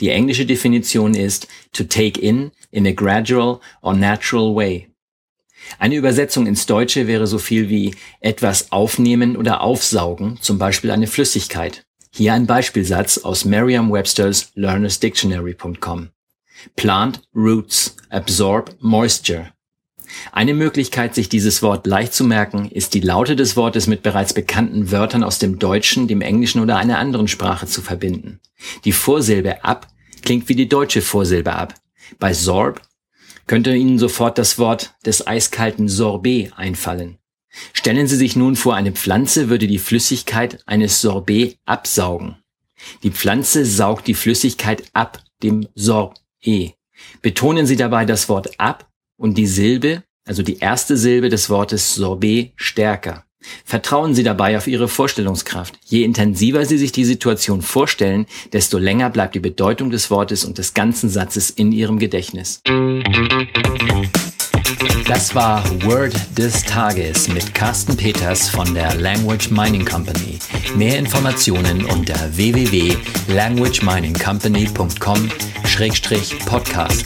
Die englische Definition ist to take in in a gradual or natural way. Eine Übersetzung ins Deutsche wäre so viel wie etwas aufnehmen oder aufsaugen, zum Beispiel eine Flüssigkeit. Hier ein Beispielsatz aus Merriam-Webster's learnersdictionary.com. Plant roots absorb moisture. Eine Möglichkeit, sich dieses Wort leicht zu merken, ist die Laute des Wortes mit bereits bekannten Wörtern aus dem Deutschen, dem Englischen oder einer anderen Sprache zu verbinden. Die Vorsilbe ab klingt wie die deutsche Vorsilbe ab. Bei Sorb könnte Ihnen sofort das Wort des eiskalten Sorbet einfallen. Stellen Sie sich nun vor, eine Pflanze würde die Flüssigkeit eines Sorbet absaugen. Die Pflanze saugt die Flüssigkeit ab dem Sorbet. Betonen Sie dabei das Wort ab und die Silbe, also die erste Silbe des Wortes Sorbet, stärker. Vertrauen Sie dabei auf Ihre Vorstellungskraft. Je intensiver Sie sich die Situation vorstellen, desto länger bleibt die Bedeutung des Wortes und des ganzen Satzes in Ihrem Gedächtnis. Das war Word des Tages mit Carsten Peters von der Language Mining Company. Mehr Informationen unter www.languageminingcompany.com-podcast.